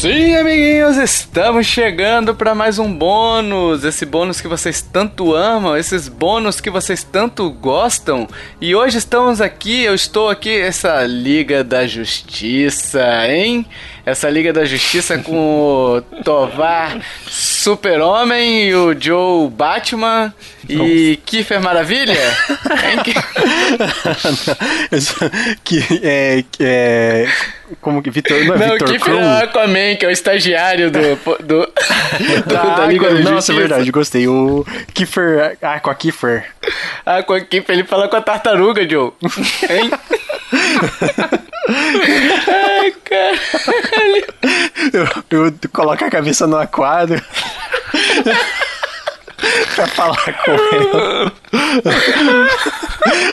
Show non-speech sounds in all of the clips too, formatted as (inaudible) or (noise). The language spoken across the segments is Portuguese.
Sim, amiguinhos, estamos chegando para mais um bônus. Esse bônus que vocês tanto amam, esses bônus que vocês tanto gostam. E hoje estamos aqui, eu estou aqui, essa Liga da Justiça, hein? Essa Liga da Justiça com o (laughs) Tovar Super-Homem e o Joe Batman e Kiefer Maravilha? (laughs) Hein? (laughs) que é, é como que Vitor não é Não, Vitor Kiefer é o Aquaman, que é o estagiário do, do, do (laughs) da, (laughs) da Liga da Nossa, é verdade, gostei. O Kiefer, ah, com a Kiefer. Ah, Kiefer, ele fala com a tartaruga, Joe. Hein? (laughs) Ai, caralho. Eu, eu coloco a cabeça no aquário. Pra falar com ele.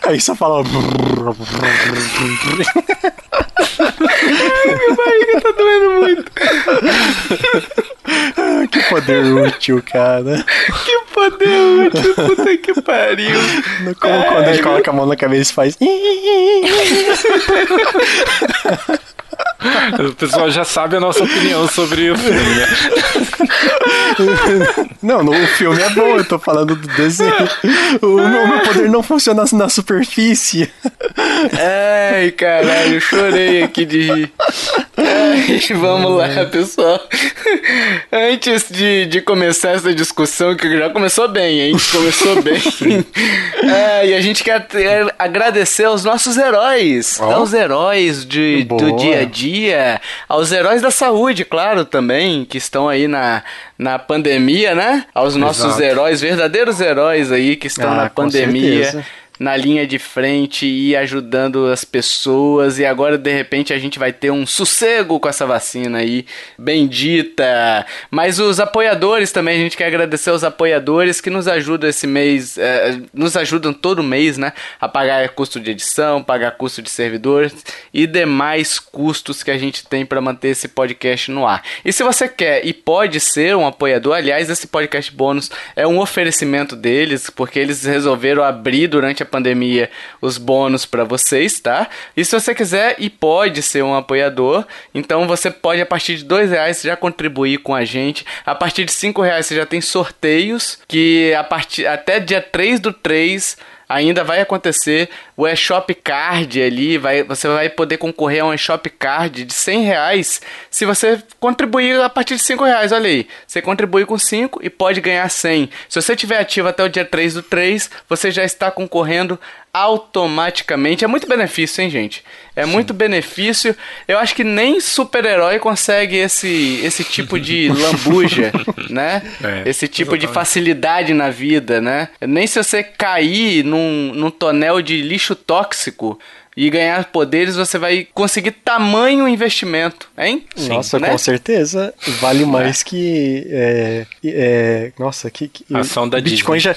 Aí só fala. Minha barriga tá doendo muito. Ah, que poder útil, cara. Que poder útil, puta que pariu. Como quando a gente coloca a mão na cabeça e faz. O pessoal já sabe a nossa opinião sobre o filme. né? Não, no, o filme é bom, eu tô falando do desenho. O, o meu poder não funciona na superfície. Ai, caralho, eu chorei aqui de rir. (laughs) Vamos lá, pessoal. (laughs) Antes de, de começar essa discussão, que já começou bem, hein? (laughs) Começou bem. É, e a gente quer ter- agradecer aos nossos heróis. Ó. Aos heróis de, do dia a dia. Aos heróis da saúde, claro, também, que estão aí na, na pandemia, né? Aos nossos Exato. heróis, verdadeiros heróis aí que estão Ah, na pandemia certeza. Na linha de frente e ajudando as pessoas. E agora, de repente, a gente vai ter um sossego com essa vacina aí, bendita. Mas os apoiadores também, a gente quer agradecer aos apoiadores que nos ajudam esse mês, eh, nos ajudam todo mês, né? A pagar custo de edição, pagar custo de servidores e demais custos que a gente tem para manter esse podcast no ar. E se você quer e pode ser um apoiador, aliás, esse podcast bônus é um oferecimento deles, porque eles resolveram abrir durante a pandemia os bônus para vocês, tá? E se você quiser e pode ser um apoiador, então você pode a partir de dois reais já contribuir com a gente. A partir de cinco reais você já tem sorteios que a partir até dia 3 do 3 ainda vai acontecer o eShop Card ali, vai, você vai poder concorrer a um eShop Card de 100 reais se você contribuir a partir de 5 reais, olha aí. Você contribui com 5 e pode ganhar 100. Se você tiver ativo até o dia 3 do 3, você já está concorrendo automaticamente. É muito benefício, hein, gente? É muito benefício. Eu acho que nem super-herói consegue esse, esse tipo de (laughs) lambuja, (laughs) né? É, esse tipo de exatamente. facilidade na vida, né? Nem se você cair num, num tonel de lixo tóxico e ganhar poderes, você vai conseguir tamanho investimento, hein? Nossa, né? com certeza. Vale mais que. É, é, nossa, que. que Ação da Bitcoin já.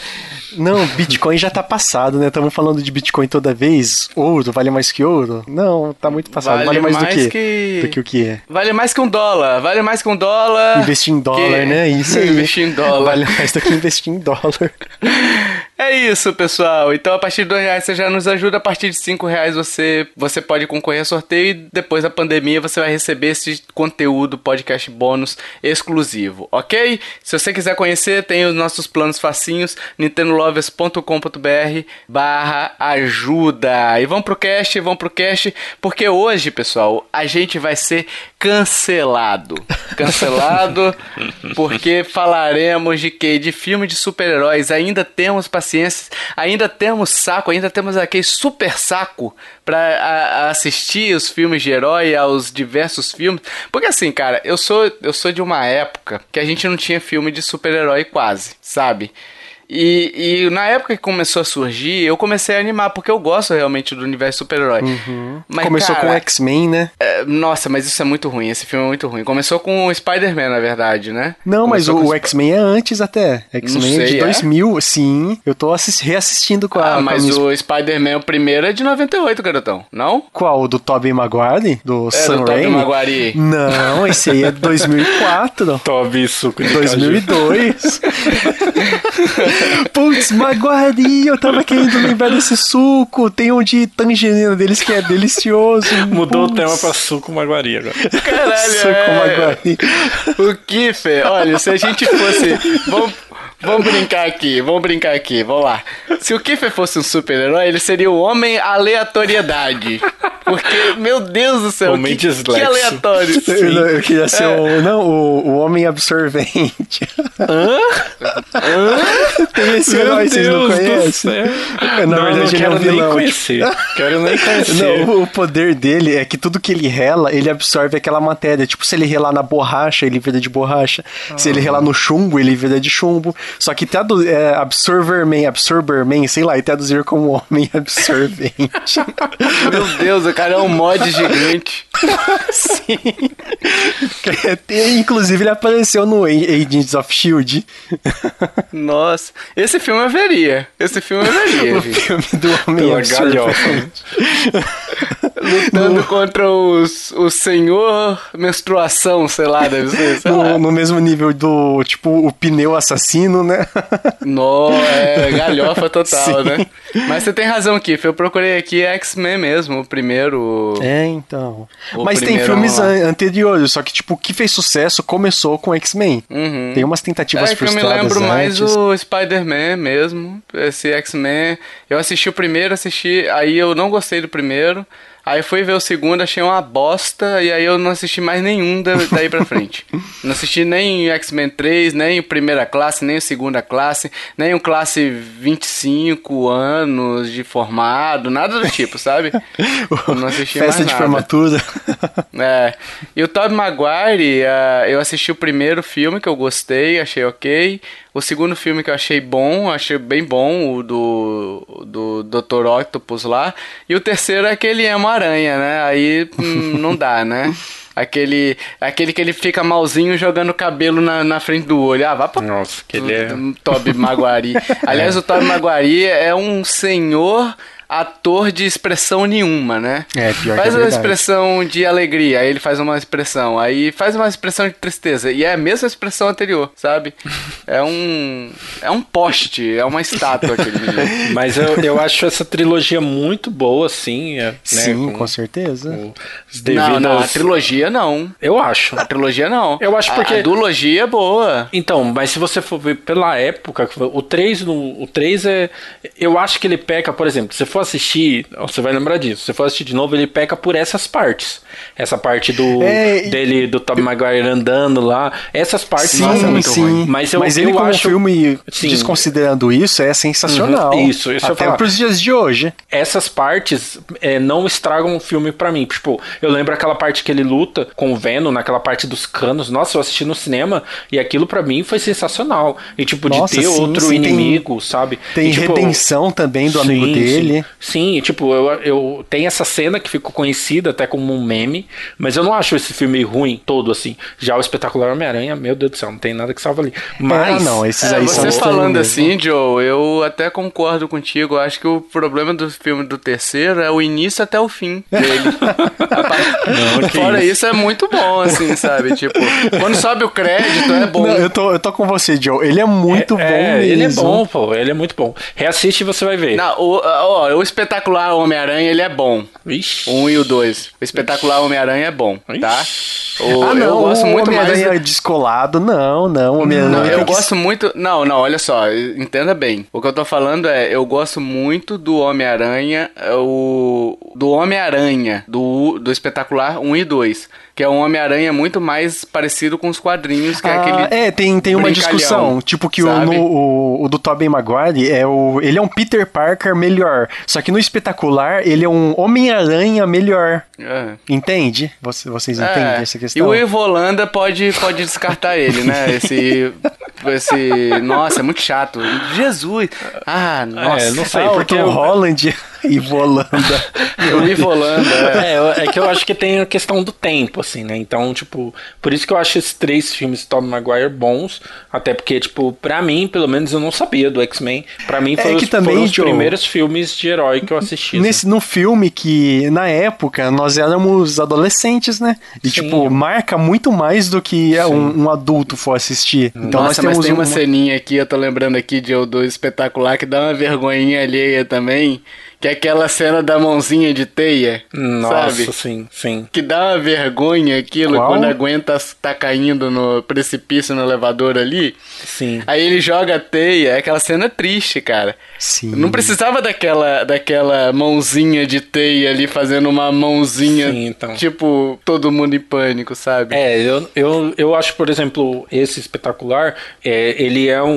Não, Bitcoin já tá passado, né? Estamos falando de Bitcoin toda vez. Ouro, vale mais que ouro? Não, tá muito passado. Vale Vale, mais, mais do que, que- do que o que é. Vale mais que um dólar, vale mais que um dólar. Investir em dólar, que- né? Isso aí. Investir em dólar. Vale mais do que investir em dólar. (laughs) É isso, pessoal. Então, a partir de dois reais você já nos ajuda. A partir de cinco reais você, você pode concorrer a sorteio. E depois da pandemia você vai receber esse conteúdo, podcast bônus exclusivo, ok? Se você quiser conhecer, tem os nossos planos facinhos, nintendolovers.com.br barra ajuda. E vamos pro cast, vamos pro cast, porque hoje, pessoal, a gente vai ser cancelado. Cancelado (laughs) porque falaremos de que? De filme de super-heróis. Ainda temos paciência, ainda temos saco, ainda temos aquele super saco pra assistir os filmes de herói, aos diversos filmes. Porque assim, cara, eu sou, eu sou de uma época que a gente não tinha filme de super-herói quase, sabe? E, e na época que começou a surgir, eu comecei a animar, porque eu gosto realmente do universo super-herói. Mas, Começou cara, com X-Men, né? é, nossa, mas isso é muito ruim. Esse filme é muito ruim. Começou com o Spider-Man, na verdade, né? Não, mas Começou o, com o X-Men é antes até. X-Men é de é? 2000, sim. Eu tô assis- reassistindo com a. Ah, mas minha o Spider-Man, o primeiro é de 98, garotão. Não? Qual? O do Tobey Maguire? Do É, Sam do Tobey Raimi? Maguire. Não, esse aí é 2004. (laughs) Toby suco de caju. 2002. (laughs) Putz, Maguari, eu tava querendo lembrar desse suco. Tem um de tangerina deles que é delicioso. Mudou Putz. o tema pra suco maguari agora. Caralho, Suco é... Maguari. O Kiffer, olha, se a gente fosse. Vamos, vamos brincar aqui, vamos brincar aqui, vamos lá. Se o Kiffer fosse um super-herói, ele seria o Homem Aleatoriedade. Porque, meu Deus do céu, Homem que, que aleatório. (laughs) Eu, não, eu queria ser É. o. Não, o, o homem absorvente. (laughs) Tem esse herói, vocês não Deus do conhecem? céu. Na não, verdade, não ele é quero um nem vilão. conhecer. Quero nem (laughs) conhecer. Não, o poder dele é que tudo que ele rela, ele absorve aquela matéria. Tipo, se ele relar na borracha, ele vira de borracha. Se ele relar no chumbo, ele vira de chumbo. Só que tradu é, Absorberman, Absorberman, sei lá, e traduzir como homem (laughs) absorvente. Meu Deus, o cara é um mod gigante. (laughs) Sim. Tem- Inclusive, ele apareceu no Agents of Shield. Nossa, esse filme eu veria. Esse filme eu veria, (laughs) o filme do homem Pela absorvente. Lutando contra os, o senhor menstruação, sei lá, deve ser. Sei lá. No, no mesmo nível do, tipo, o pneu assassino, né? (laughs) No, é galhofa (laughs) total, Sim. né? Mas você tem razão, Kiff. Eu procurei aqui X-Men mesmo, o primeiro. É, então. O Mas tem filmes an- anteriores, só que, tipo, o que fez sucesso começou com X-Men. Uhum. Tem umas tentativas É que eu me frustradas lembro mais antes. o Spider-Man mesmo, esse X-Men. Eu assisti o primeiro, assisti, aí eu não gostei do primeiro. Aí fui ver o segundo, achei uma bosta, e aí eu não assisti mais nenhum da- daí pra frente. (laughs) não assisti nem o X-Men 3, nem o Primeira Classe, nem o Segunda Classe, nem o Classe 25 anos de formado, nada do tipo, sabe? (laughs) Não assisti Festa mais de nada. formatura. (laughs) É. E o Tobey Maguire, ah, eu assisti o primeiro filme que eu gostei, achei ok. O segundo filme que eu achei bom, achei bem bom, o do, do Dr. Octopus lá. E o terceiro é aquele Emo-Aranha, né? Aí hum, não dá, né? (laughs) Aquele, aquele que ele fica malzinho jogando cabelo na, na frente do olho. Ah, vá pra Nossa, que ele é... Toby Maguari. (laughs) Aliás, o Toby Maguari é um senhor ator de expressão nenhuma, né? É, pior que Faz é uma expressão de alegria, aí ele faz uma expressão, aí faz uma expressão de tristeza, e é a mesma expressão anterior, sabe? (laughs) É um é um poste, é uma estátua aquele menino. (laughs) Mas eu, eu acho essa trilogia muito boa, assim. é, né, Sim, com certeza. com Não, não, a trilogia não. Eu acho. A trilogia não. Eu acho A- porque- A, duologia é boa. Então, mas se você for ver pela época, o 3, no, o 3 é. Eu acho que ele peca, por exemplo, se você for assistir, você vai lembrar disso. Se você for assistir de novo, ele peca por essas partes. Essa parte do É, dele, do Tom Maguire andando lá. Essas partes Sim, nossa, é muito sim. ruim. Mas eu, ele eu como acho. filme, Sim. desconsiderando isso, é sensacional. Uhum, isso, isso Até pros dias de hoje. essas partes é, não estragam o filme pra mim. Tipo, eu lembro aquela parte que ele luta com o Venom, naquela parte dos canos. Nossa, eu assisti no cinema e aquilo pra mim foi sensacional. E tipo, Nossa, de ter sim, outro sim, tem- inimigo, sabe? Tem E, tipo, redenção também do amigo dele. Sim, e, tipo, eu, eu tem essa cena que ficou conhecida até como um meme, mas eu não acho esse filme ruim todo assim. Já o espetacular Homem-Aranha, meu Deus do céu, não tem nada que salva ali. Mas Ah, não, esses É, aí você são estranhos falando mesmo. assim, Joe, eu até concordo contigo. Eu acho que o problema do filme do terceiro é o início até o fim dele. (laughs) Não, Fora isso. isso. é muito bom, assim, sabe? Tipo, quando sobe o crédito é bom. Não, eu, tô, eu tô com você, Joe. Ele é muito é, bom é, mesmo. ele é bom, pô, ele é muito bom. Reassiste e você vai ver. Não, o, ó, o espetacular Homem-Aranha, ele é bom. O um e o dois. O espetacular Homem-Aranha é bom, tá? O, Ah, não, eu gosto muito mais. Homem-Aranha descolado, não, não. Homem-Aranha eu que- gosto muito. Não, não, olha só, entenda bem. O que eu tô falando é, eu gosto muito do Homem-Aranha, o. Do Homem-Aranha, do, do espetacular 1 e 2. Que é um Homem-Aranha muito mais parecido com os quadrinhos, que é Ah, aquele. é, tem, tem uma discussão. Tipo que o, no- o, o do Tobey Maguire é o. Ele é um Peter Parker melhor. Só que no espetacular, ele é um Homem-Aranha melhor. É. Entende? Você- vocês É, entendem essa E questão? o Ivo Holanda pode, pode descartar ele, né? (laughs) Esse. Esse. Nossa, é muito chato. Jesus! Ah, nossa. É, não sei, ah, porque o Holland. (laughs) Ivolanda. O Ivolanda, é. É, é que eu acho que tem a questão do tempo, assim, né? Então, tipo, por isso que eu acho esses três filmes de Tom Maguire bons, até porque, tipo, pra mim, pelo menos eu não sabia do X-Men. Pra mim, É foi que os, também, foram os Joe, primeiros filmes de herói que eu assisti. assim. Nesse, no filme que, na época, nós éramos adolescentes, né? E, Sim. tipo, marca muito mais do que um, um adulto for assistir. Então Nossa, nós mas temos tem uma uma- ceninha aqui, eu tô lembrando aqui de do espetacular que dá uma vergonhinha alheia também, que é aquela cena da mãozinha de teia, Nossa, sabe? sim, sim. Que dá uma vergonha aquilo Qual? quando aguenta tá caindo no precipício no elevador ali. Sim. Aí ele joga a teia, é aquela cena triste, cara. Sim. Não precisava daquela, daquela mãozinha de teia ali fazendo uma mãozinha, Sim, então. tipo, todo mundo em pânico, sabe? É, eu, eu, eu acho, por exemplo, esse espetacular, é, ele é um,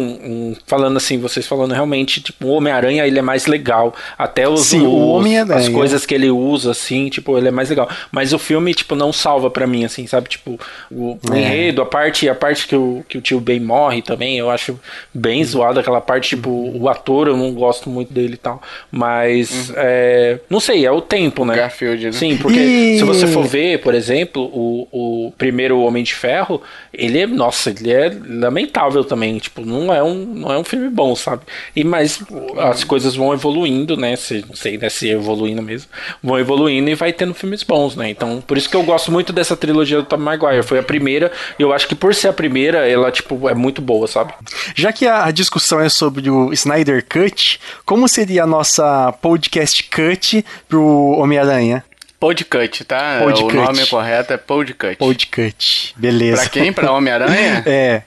um- Falando assim, vocês falando realmente, tipo, o Homem-Aranha ele é mais legal. Até os, Sim, o os- Homem-Aranha. as coisas que ele usa, assim, tipo, ele é mais legal. Mas o filme, tipo, não salva pra mim, assim, sabe? Tipo, o, É. enredo, a parte, a parte que o, que o tio Ben morre também, eu acho bem zoado aquela parte, tipo, o ator, eu não gosto muito dele e tal. Mas, é, não sei, é o tempo, né? Garfield, né? Sim, porque E- se você for ver, por exemplo, o, o primeiro Homem de Ferro, ele é, nossa, ele é lamentável também, tipo, não é um, não é um filme bom, sabe? E mas as coisas vão evoluindo, né? Se, não sei, né, se evoluindo mesmo, vão evoluindo e vai tendo filmes bons, né? Então, por isso que eu gosto muito dessa trilogia do Tom Maguire, foi a primeira, e eu acho que por ser a primeira, ela tipo é muito boa, sabe? Já que a discussão é sobre o Snyder Cut, como seria a nossa podcast cut pro Homem-Aranha? Podcast, tá? Podcast. O nome correto é podcast. Podcast. Beleza. Pra quem? Pra (laughs) Homem-Aranha? É.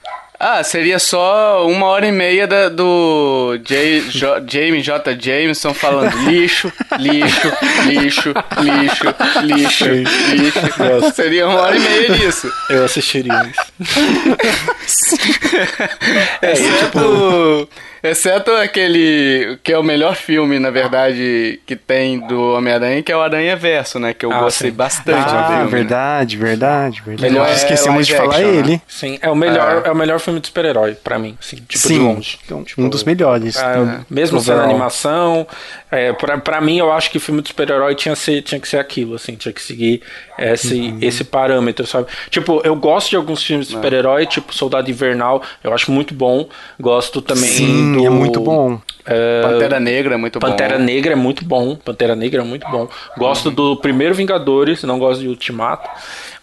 Ah, seria só uma hora e meia da- do J, J, James J. Jameson falando (laughs) lixo, lixo, lixo, lixo, lixo, lixo. Seria uma hora e meia disso. Eu assistiria isso. (laughs) Exceto, exceto aquele que é o melhor filme, na verdade, que tem do Homem-Aranha, que é o Aranha Verso, né? Que eu Ah, gostei sim. bastante Ah, filme. né? verdade, verdade, verdade. Ele Nós é esquecemos de live falar action, né? ele. Sim, é o melhor, é. o melhor filme de super-herói pra mim, assim, tipo de Sim, longe. Então, tipo, um dos melhores. Ah, mesmo sendo animação, é, pra, pra mim eu acho que filme de super-herói tinha, ser- tinha que ser aquilo, assim, tinha que seguir esse, Uhum. esse parâmetro, sabe? Tipo, eu gosto de alguns filmes de super-herói, tipo Soldado Invernal, eu acho muito bom. Gosto também Sim, é muito bom. é, Pantera Negra é muito Pantera bom. Negra é muito bom. Pantera Negra é muito bom. Gosto do primeiro Vingadores, não gosto de Ultimato.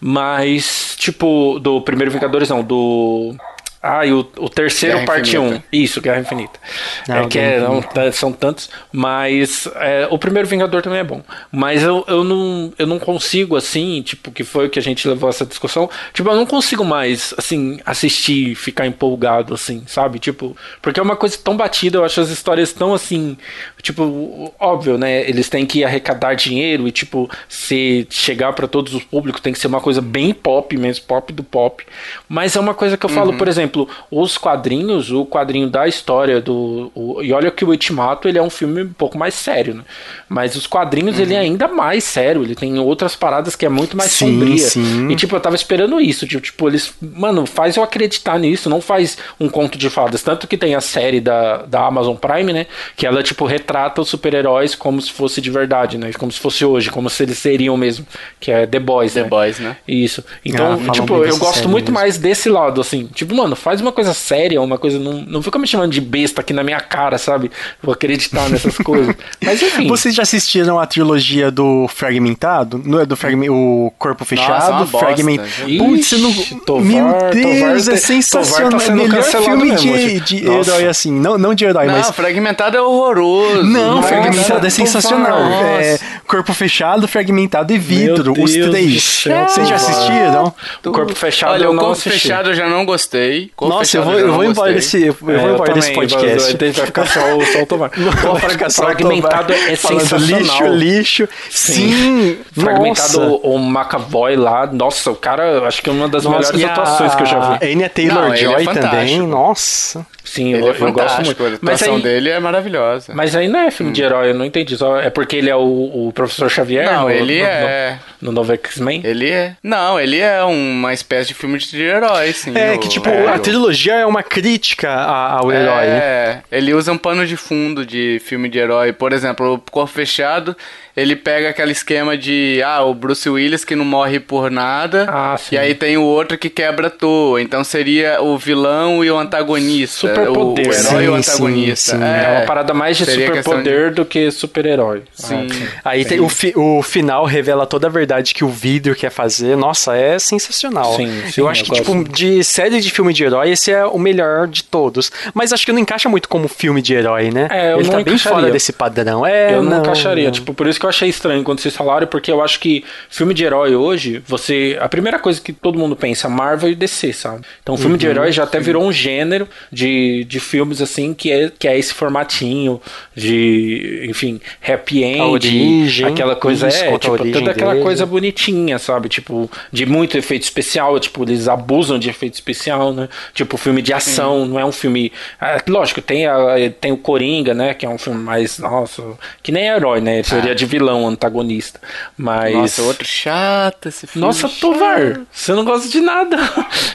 Mas, tipo, do primeiro Vingadores, não, do. Ah, e o, o terceiro Guerra parte 1. Infinita. Isso, Guerra Infinita. Ah, é que é, não, tá- são tantos, mas é, o primeiro Vingador também é bom. Mas eu, eu, não, eu não consigo, assim, tipo, que foi o que a gente levou essa discussão. Tipo, eu não consigo mais, assim, assistir, ficar empolgado, assim, sabe? Tipo, porque é uma coisa tão batida, eu acho as histórias tão, assim, tipo, óbvio, né? Eles têm que arrecadar dinheiro e, tipo, se chegar pra todos os públicos tem que ser uma coisa bem pop mesmo, pop do pop. Mas é uma coisa que eu falo, por exemplo, os quadrinhos, o quadrinho da história do. o- e olha que o Ultimato ele é um filme um pouco mais sério, né? Mas os quadrinhos ele é ainda mais sério, ele tem outras paradas que é muito mais Sim, sombria. sim. E tipo, eu tava esperando isso. Tipo, tipo, eles. Mano, faz eu acreditar nisso, não faz um conto de fadas. Tanto que tem a série da, da Amazon Prime, né? Que ela, tipo, retrata os super-heróis como se fosse de verdade, né? Como se fosse hoje, como se eles seriam mesmo. Que é The Boys, The né? Boys, né? Isso. Então, Ah, tipo, eu gosto muito mesmo. mais desse lado, assim. Tipo, mano, faz uma coisa séria, uma coisa. Não, não fica me chamando de besta aqui na minha cara, sabe? Vou acreditar nessas (laughs) coisas. Mas enfim. Vocês já assistiram a trilogia do Fragmentado? Não é do fragme... o Corpo Fechado, uma bosta, Fragmentado. Putz, você não... Tovar- Meu Tovar Deus, tá- é sensacional. Tá Melhor filme mesmo, de, de nossa. herói assim. Não, não de herói, Não, mas... Fragmentado é horroroso. Não, Nossa, fragmentado é sensacional. nossa. É, corpo fechado, fragmentado e vidro. Os Deus três. Vocês já Tovar. assistiram? O corpo fechado Olha, eu o não corpo assisti. fechado eu já não gostei. Corpo Nossa, eu vou, eu não vou embora desse, eu vou É, eu embora desse podcast. Vai, vai ficar só, o- só (laughs) o Tovar. Pô, Vai ficar só fragmentado é sensacional. Lixo, lixo. Sim, Fragmentado nossa. o, o McAvoy lá, nossa, o cara, acho que é uma das Nossa, melhores e a- atuações que eu já vi. A Anya Não, Taylor-Joy é também, nossa. Sim, Ele eu, é eu gosto muito. a atuação aí, dele é maravilhosa. mas aí não é filme de herói, eu não entendi. Só é porque ele é o, o Professor Xavier? Não, no, ele no, é. No, no novo X-Men? Ele é. Não, ele é uma espécie de filme de herói, sim. É, o- que tipo, é, a o- trilogia é uma crítica a- ao herói. É, ele usa um pano de fundo de filme de herói. Por exemplo, o Corpo Fechado, ele pega aquele esquema de, ah, o Bruce Willis que não morre por nada. Ah, sim. E aí tem o outro que quebra à toa. Então seria o vilão e o antagonista. Superpoder. O, o herói e o Sim, sim, antagonista. sim. É, uma parada mais de superpoder do que super-herói. Sim. Ah, Aí tem o, fi- o final revela toda a verdade que o vídeo quer fazer. Nossa, é sensacional. Sim, sim, eu acho eu que, tipo, gosto. de série de filme de herói, esse é o melhor de todos. Mas acho que não encaixa muito como filme de herói, né? É, eu Ele não tá bem encaixaria. fora desse padrão. É, eu não, não encaixaria. não. Tipo, por isso que eu achei estranho quando vocês falaram, porque eu acho que filme de herói hoje, você. A primeira coisa que todo mundo pensa, Marvel e DC, sabe? Então, filme Uhum, de herói já até virou um gênero de, de filmes assim que é, que é esse formatinho de, enfim, happy end, origem, aquela coisa isso, é, tipo, toda aquela dele. coisa bonitinha, sabe? Tipo, de muito efeito especial, tipo, eles abusam de efeito especial, né? Tipo, filme de ação, não é um filme. ah, lógico, tem, a, tem o Coringa, né? Que é um filme mais. Nossa, que nem é herói, né? Ele seria de vilão, antagonista. Mas. Nossa, outro chato esse filme. Nossa, chato. Tovar, você não gosta de nada.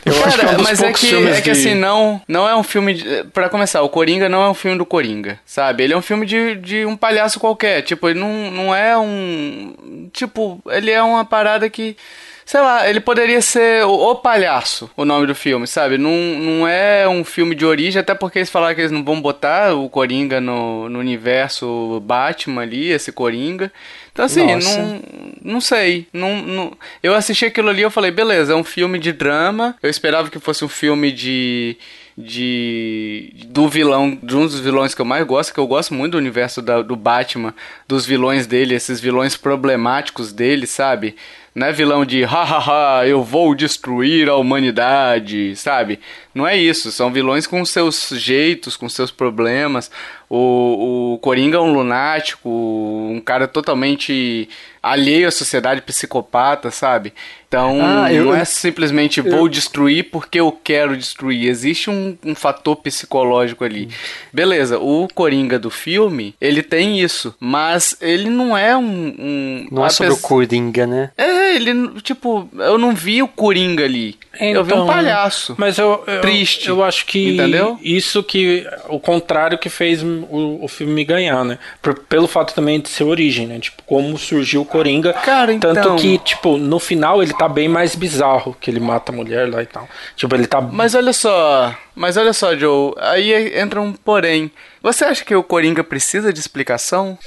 Eu acho que é um Cara, dos mas é que, é que de- assim, não, não é um filme. De, pra começar, o Coringa não é um filme do Coringa, sabe? Ele é um filme de, de um palhaço qualquer. Tipo, ele não, não é um. Tipo, ele é uma parada que. Sei lá, ele poderia ser o, o Palhaço, o nome do filme, sabe? Não, não é um filme de origem, até porque eles falaram que eles não vão botar o Coringa no, no universo Batman ali, esse Coringa. Então, assim, Nossa. não, não sei. Não, não- Eu assisti aquilo ali e eu falei, beleza, é um filme de drama. Eu esperava que fosse um filme de. de. do vilão, de um dos vilões que eu mais gosto, que eu gosto muito do universo da- do Batman, dos vilões dele, esses vilões problemáticos dele, sabe? Não é vilão de hahaha, eu vou destruir a humanidade, sabe? Não é isso, são vilões com seus jeitos, com seus problemas. O, o Coringa é um lunático, um cara totalmente alheio à sociedade, psicopata, sabe? Então, Ah, eu- não é simplesmente vou destruir porque eu quero destruir. Existe um, um fator psicológico ali. Beleza, o Coringa do filme, ele tem isso, mas ele não é um. um Não é sobre o apes- Coringa, né? É, ele, tipo, eu não vi o Coringa ali. eu vi um Então, palhaço. Mas eu, eu, Triste. Eu acho que Entendeu? isso que o contrário que fez o, o filme me ganhar, né? Por- pelo fato também de ser origem, né? Tipo, como surgiu o Coringa. Cara, então- Tanto que, tipo, no final ele tá bem mais bizarro, que ele mata a mulher lá e tal. Tipo, ele tá Mas olha só, mas olha só, Joe, aí entra um porém. Você acha que o Coringa precisa de explicação?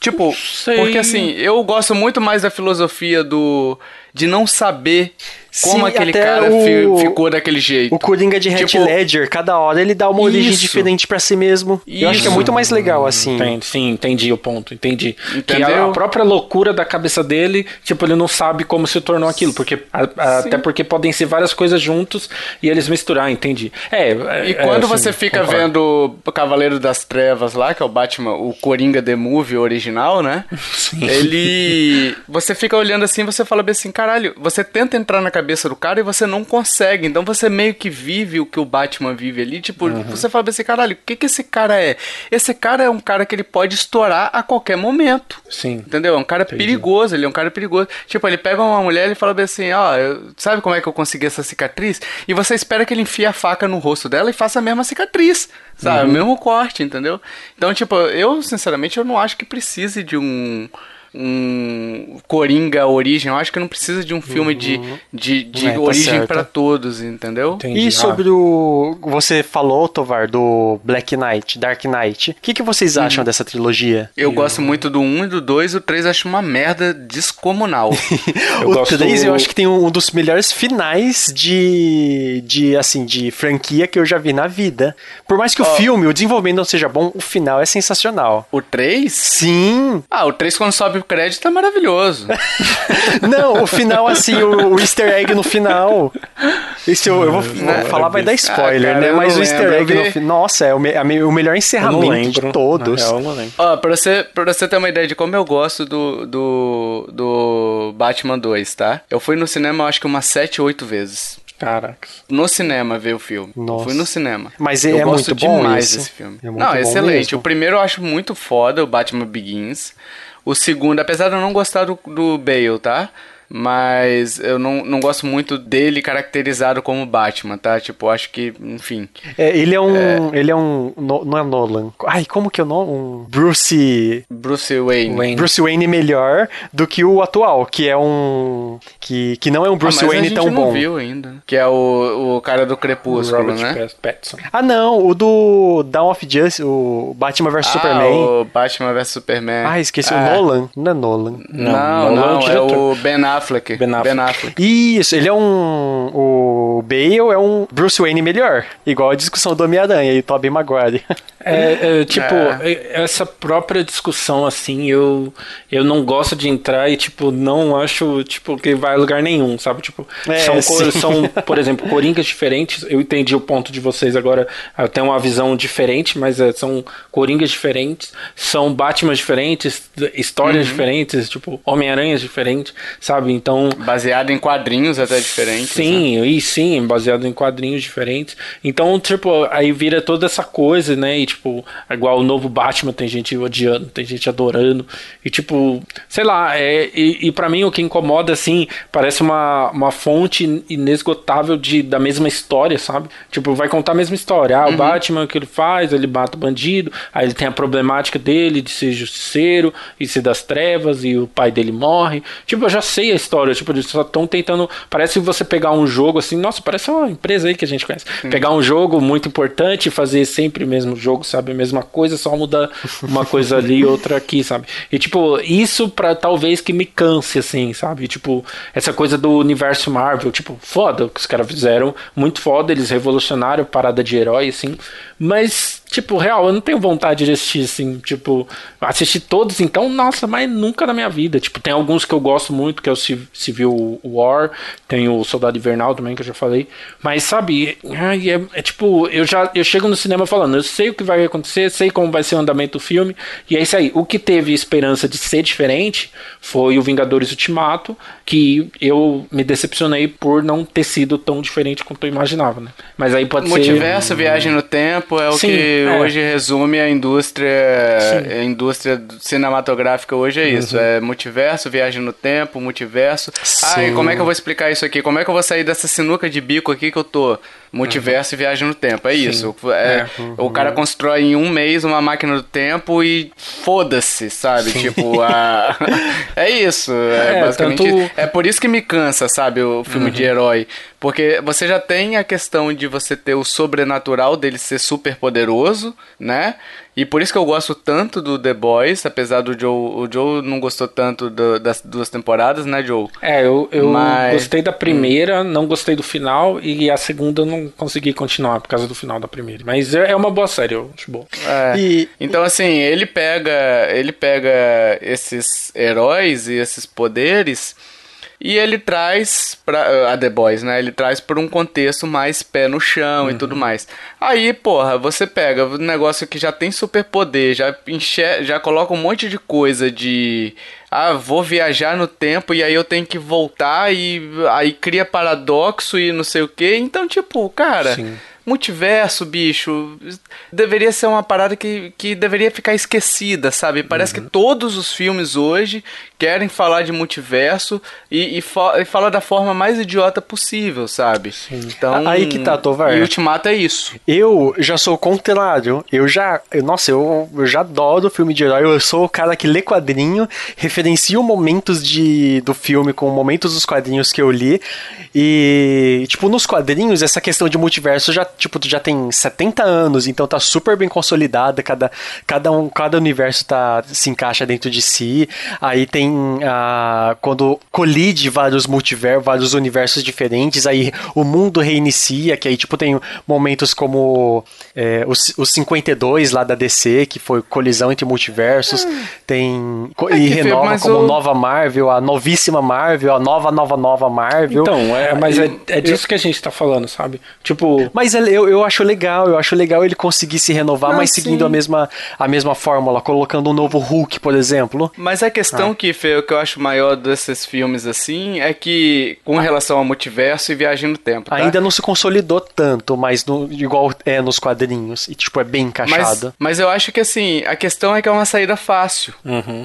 Tipo, sei. porque assim, eu gosto muito mais da filosofia do de não saber como Sim, aquele cara o- fi- ficou daquele jeito. O Coringa de Red Tipo, Ledger, cada hora ele dá uma origem Isso. diferente pra si mesmo. Eu acho que é Isso. muito mais legal assim. Entendi, sim, entendi o ponto, entendi. Que Entendeu? a, a própria loucura da cabeça dele, tipo, ele não sabe como se tornou aquilo, porque a- a- até porque podem ser várias coisas juntos e eles misturar, entendi. É, é, E quando é, você sim, fica concordo. vendo o Cavaleiro das Trevas lá, que é o Batman, o Coringa The Movie original, né? (laughs) Ele. Você fica olhando assim você fala bem assim, caralho, você tenta entrar na cabeça do cara e você não consegue. Então você meio que vive o que o Batman vive ali. Tipo, Uhum. você fala assim, caralho, o que, que esse cara é? Esse cara é um cara que ele pode estourar a qualquer momento. Sim. Entendeu? É um cara perigoso, ele é um cara perigoso. Tipo, ele pega uma mulher e fala assim, ó, eu- sabe como é que eu consegui essa cicatriz? E você espera que ele enfie a faca no rosto dela e faça a mesma cicatriz, sabe? O mesmo corte, entendeu? Então, tipo, eu, sinceramente, eu não acho que precise de um... Um Coringa Origem, eu acho que não precisa de um filme de, de, de É, tá origem pra todos, entendeu? Entendi. E Ah, sobre o. Você falou, Tovar, do Black Knight, Dark Knight. O que, que vocês Uhum. acham dessa trilogia? Eu gosto muito do 1 e do 2, o 3 eu acho uma merda descomunal. (laughs) O gosto 3 eu acho que tem um dos melhores finais de, de assim de franquia que eu já vi na vida. Por mais que o filme, o desenvolvimento não seja bom, o final é sensacional. o 3? Sim! Ah, o 3 quando sobe crédito é maravilhoso. (laughs) Não, o final, assim, o, o easter egg no final. Isso eu, eu vou Né? falar, vai dar spoiler, Ah, cara, né? Mas o easter lembro, egg no final. Nossa, é o, me- me- o melhor eu não encerramento lembro. de todos. Real, eu não lembro. Ó, pra você, pra você ter uma ideia de como eu gosto do, do, do Batman 2, tá? Eu fui no cinema, eu acho que umas 7, 8 vezes. Caraca. No cinema ver o filme. Nossa. Fui no cinema. Mas eu é gosto muito bom demais esse? desse filme. É muito Não, bom excelente. mesmo. O primeiro eu acho muito foda, o Batman Begins. O segundo, apesar de eu não gostar do, do Bale, tá? Mas eu não, não gosto muito dele caracterizado como Batman, tá? Tipo, acho que, enfim. É, ele é um. É... Ele é um. No, não é Nolan. Ai, como que é o nome? Um Bruce. Bruce Wayne. Wayne. Bruce Wayne melhor do que o atual, que é um. Que, que não é um Bruce ah, Wayne tão bom. não viu ainda. Que é o, o cara do Crepúsculo, Robert né? Pattinson. Ah, não. O do Dawn of Justice, o Batman vs ah, Superman. O Batman vs Superman. Ah, esqueci. Ah. O Nolan. Não é Nolan. Não, não, Nolan não é, é o Ben Affleck. Affleck. Ben Affleck. Ben Affleck. Isso, ele é um. O Bale é um Bruce Wayne melhor. Igual a discussão do Homem-Aranha e Tobey Maguire. É, é tipo, é. essa própria discussão, assim, eu, eu não gosto de entrar e, tipo, não acho, tipo, que vai a lugar nenhum, sabe? Tipo, é, são, são, (laughs) por exemplo, coringas diferentes. Eu entendi o ponto de vocês agora. Eu tenho uma visão diferente, mas é, são coringas diferentes. São Batman diferentes, histórias uhum. diferentes, tipo, Homem-Aranhas diferentes, sabe? Então. Baseado em quadrinhos até diferentes. Sim, né? e sim, baseado em quadrinhos diferentes. Então, tipo, aí vira toda essa coisa, né? E, tipo, igual o novo Batman, tem gente odiando, tem gente adorando. E, tipo, sei lá, é, e, e para mim o que incomoda, assim, parece uma, uma fonte inesgotável de, da mesma história, sabe? Tipo, vai contar a mesma história. Ah, uhum. o Batman, o que ele faz, ele mata o bandido, aí ele tem a problemática dele de ser justiceiro e ser das trevas, e o pai dele morre. Tipo, eu já sei a história, tipo, eles só estão tentando. Parece você pegar um jogo assim, nossa, parece uma empresa aí que a gente conhece. Sim. Pegar um jogo muito importante e fazer sempre o mesmo jogo, sabe? A mesma coisa, só mudar uma coisa ali e outra aqui, sabe? E tipo, isso para talvez que me canse, assim, sabe? Tipo, essa coisa do universo Marvel, tipo, foda o que os caras fizeram, muito foda, eles revolucionaram parada de herói, assim. Mas, tipo, real, eu não tenho vontade de assistir, assim, tipo, assistir todos, então, nossa, mas nunca na minha vida. Tipo, tem alguns que eu gosto muito, que é o Civil War, tem o Soldado Invernal também, que eu já falei. Mas, sabe, é, é, é, tipo, eu já eu chego no cinema falando, eu sei o que vai acontecer, sei como vai ser o andamento do filme, e é isso aí. O que teve esperança de ser diferente foi o Vingadores Ultimato, que eu me decepcionei por não ter sido tão diferente quanto eu imaginava, né? Mas aí pode Multiverso, ser. Multiverso, viagem no tempo é o Sim, que é. hoje resume a indústria, a indústria cinematográfica hoje é isso, uhum. é multiverso, viagem no tempo, multiverso. Ah, e como é que eu vou explicar isso aqui? Como é que eu vou sair dessa sinuca de bico aqui que eu tô? Multiverso uhum. e viagem no tempo, é Sim. isso. É, é. Uhum. O cara constrói em um mês uma máquina do tempo e foda-se, sabe? Sim. Tipo, a... (laughs) (laughs) é isso. É, é basicamente tanto... É por isso que me cansa, sabe, o filme de uhum. herói. Porque você já tem a questão de você ter o sobrenatural dele ser super poderoso, né? E por isso que eu gosto tanto do The Boys, apesar do Joe. O Joe não gostou tanto do, das duas temporadas, né, Joe? É, eu, eu Mas... gostei da primeira, não gostei do final, e a segunda eu não consegui continuar por causa do final da primeira. Mas é, é uma boa série, eu acho boa. É. E... Então, assim, ele pega. Ele pega esses heróis e esses poderes e ele traz para a The Boys, né? Ele traz para um contexto mais pé no chão uhum. e tudo mais. Aí, porra, você pega um negócio que já tem superpoder, já enxer já coloca um monte de coisa de ah, vou viajar no tempo e aí eu tenho que voltar e aí cria paradoxo e não sei o que. Então, tipo, cara, Sim multiverso, bicho, deveria ser uma parada que, que deveria ficar esquecida, sabe? Parece uhum. que todos os filmes hoje querem falar de multiverso e, e, e fala da forma mais idiota possível, sabe? Sim. Então, aí que tá, Tovar. E Ultimato é isso. Eu já sou o contrário. Eu já, eu, nossa, eu, eu já adoro filme de herói. Eu sou o cara que lê quadrinho, referencio momentos de, do filme com momentos dos quadrinhos que eu li. E, tipo, nos quadrinhos, essa questão de multiverso já tipo, já tem 70 anos, então tá super bem consolidada, cada, cada, um, cada universo tá, se encaixa dentro de si. Aí tem a quando colide vários multiversos, vários universos diferentes, aí o mundo reinicia, que aí tipo tem momentos como é, os, os 52 lá da DC, que foi colisão entre multiversos, hum. tem é e renova como o... nova Marvel, a novíssima Marvel, a nova nova nova Marvel. Então, é, mas é, é disso eu... que a gente tá falando, sabe? Tipo, mas é, eu, eu acho legal, eu acho legal ele conseguir se renovar, Ah, mas seguindo sim. a mesma, a mesma fórmula, colocando um novo Hulk, por exemplo. Mas a questão que, Fê, o que eu acho maior desses filmes assim é que, com relação ao multiverso e viagem no tempo. Tá? Ainda não se consolidou tanto, mas no- igual é nos quadrinhos. E, tipo, é bem Mas, encaixado. mas eu acho que assim, a questão é que é uma saída fácil.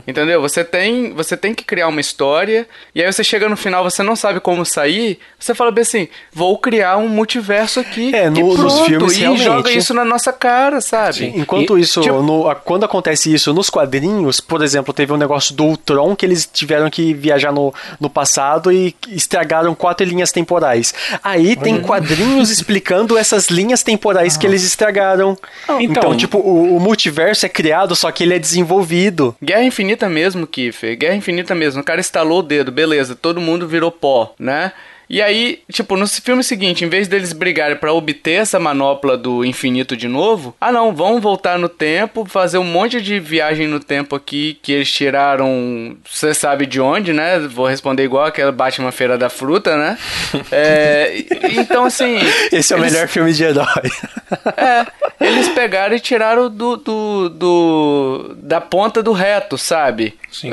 Entendeu? Você tem, você tem que criar uma história, e aí você chega no final, você não sabe como sair, você fala bem assim, vou criar um multiverso aqui. É, e no- nos filmes, e realmente. joga isso na nossa cara, sabe? Sim. Enquanto E, isso, tipo- no- quando acontece isso nos quadrinhos, por exemplo, teve um negócio do Ultron que eles tiveram que viajar no, no passado e estragaram quatro linhas temporais. Aí tem quadrinhos explicando essas linhas temporais que eles estragaram. Então, Então- tipo, o, o multiverso é criado, só que ele é desenvolvido. Guerra Infinita mesmo, Kiffer. Guerra Infinita mesmo. O cara estalou o dedo, beleza, todo mundo virou pó, né? E aí, tipo, no filme seguinte, em vez deles brigarem pra obter essa manopla do infinito de novo, ah não, vão voltar no tempo, fazer um monte de viagem no tempo aqui que eles tiraram, você sabe de onde, né? Vou responder igual aquela Batman Feira da Fruta, né? (laughs) É, então assim, Esse é o eles- melhor filme de herói. é, eles pegaram e tiraram do, do, do- da ponta do reto, sabe? Sim.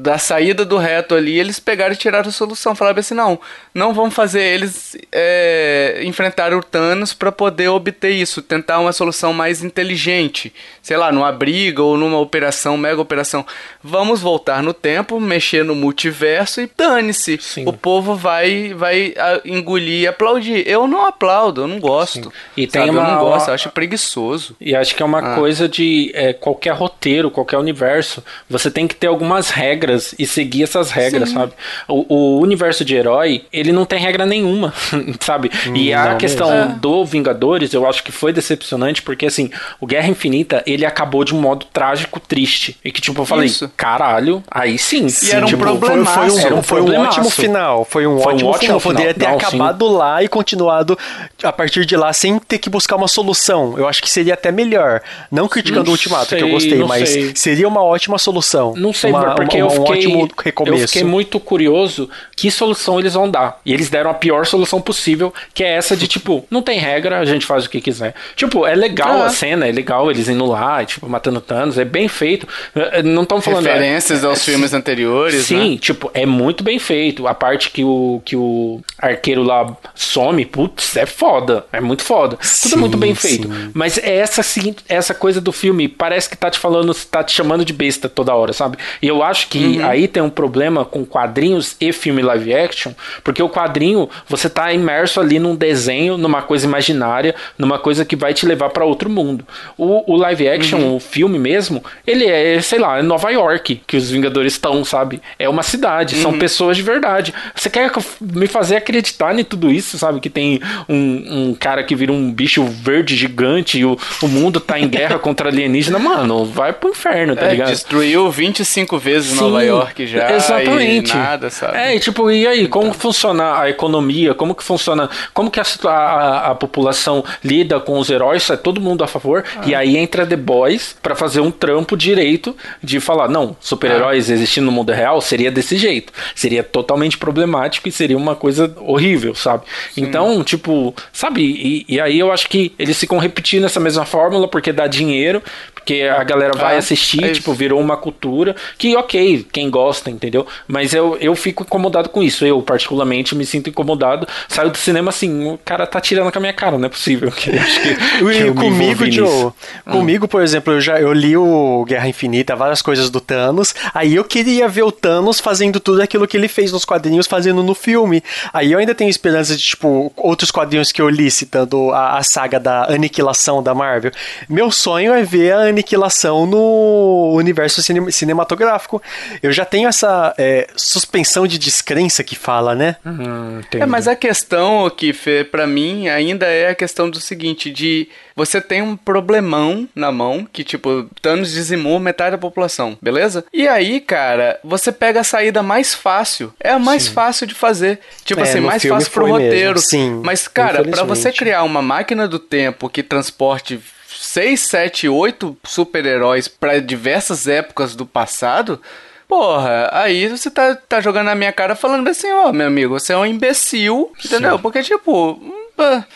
Da saída do reto ali, eles pegaram e tiraram a solução. Falaram assim, não, não vamos fazer eles é, enfrentar o Thanos pra poder obter isso, tentar uma solução mais inteligente. Sei lá, numa briga ou numa operação, mega operação. Vamos voltar no tempo, mexer no multiverso e dane-se. Sim. O povo vai, vai ah, engolir e aplaudir. Eu não aplaudo, eu não gosto. E Sabe, tem eu uma- não gosto, eu acho preguiçoso. E acho que é uma coisa de é, qualquer roteiro, qualquer universo, você tem que ter algumas regras e seguir essas regras, Sim. sabe? O, o universo de herói, ele não tem regra nenhuma, (laughs) sabe? e a não questão mesmo. do Vingadores, eu acho que foi decepcionante, porque assim, o Guerra Infinita, ele acabou de um modo trágico, triste. E que tipo, eu falei, Isso. caralho, aí sim. E era um tipo, foi, foi problemaço. um, Era um foi um ótimo final. Foi um Foi um ótimo, ótimo final. Poderia ter final. Não, sim. acabado lá e continuado a partir de lá sem ter que buscar uma solução. Eu acho que seria até melhor. Não criticando Não o Ultimato, que eu sei, gostei, mas sei. seria uma ótima solução. Não sei, uma, porque uma- eu, um fiquei, ótimo recomeço. eu fiquei muito curioso que solução eles vão dar. E eles deram a pior solução possível, que é essa de tipo, não tem regra, a gente faz o que quiser. Tipo, é legal Ah. a cena, é legal eles indo lá, tipo, matando Thanos, é bem feito. Eh, Não estamos falando. Referências aos filmes anteriores, Sim, né? tipo, é muito bem feito. A parte que o, que o arqueiro lá some, putz, é foda. É muito foda. Tudo Sim, é muito bem feito. sim. Mas é essa, seguinte- essa coisa do filme parece que tá te falando, tá te chamando de besta toda hora, sabe? E eu acho que Uhum. aí tem um problema com quadrinhos e filme live action, porque o quadrinho, você tá imerso ali num desenho, numa coisa imaginária, numa coisa que vai te levar pra outro mundo. O, o live action, Uhum. o filme mesmo, ele é, sei lá, é Nova York que os Vingadores estão, sabe? É uma cidade, Uhum. são pessoas de verdade. Você quer me fazer acreditar em tudo isso, sabe? Que tem um, um cara que vira um bicho verde gigante e o, o mundo tá em guerra (laughs) contra alienígena, mano, vai pro inferno, tá É, ligado? destruiu 25 vezes Sim, Nova York já. Exatamente. Nada, sabe? É, e tipo, e aí, como funciona a economia? Como que funciona? Como que a, a, a população lida com os heróis? É todo mundo a favor. Ah. E aí entra The Boys pra fazer um trampo direito de falar, não, super-heróis Ah. existindo no mundo real seria desse jeito. Seria totalmente problemático e seria uma coisa horrível, sabe? Então, tipo, sabe? E, e aí eu acho que eles ficam repetindo essa mesma fórmula porque dá dinheiro, porque a galera vai Ah, assistir, é tipo, virou uma cultura que, ok, quem gosta, entendeu? Mas eu, eu fico incomodado com isso. Eu, particularmente, me sinto incomodado. Saio do cinema assim, o cara tá tirando com a minha cara, não é possível. Que, que, (laughs) E comigo. Joe, comigo, por exemplo, eu já eu li o Guerra Infinita, várias coisas do Thanos. Aí eu queria ver o Thanos fazendo tudo aquilo que ele fez nos quadrinhos, fazendo no filme. Aí eu ainda tenho esperança de, tipo, outros quadrinhos que eu li, citando a, a saga da aniquilação da Marvel. Meu sonho é ver a aniquilação no universo cine- cinematográfico. Eu já tenho essa é, suspensão de descrença que fala, né? Hum, É, mas a questão, Kiffer, pra mim, ainda é a questão do seguinte, de você tem um problemão na mão, que tipo, Thanos dizimou metade da população, beleza? E aí, cara, você pega a saída mais fácil. É a mais fácil de fazer. Tipo É, assim, mais fácil pro mesmo, roteiro. sim, mas, cara, pra você criar uma máquina do tempo que transporte 6, 7, 8 super-heróis pra diversas épocas do passado... Porra, aí você tá, tá jogando na minha cara falando assim, ó, meu amigo, você é um imbecil, entendeu? Porque, tipo, hum, pá,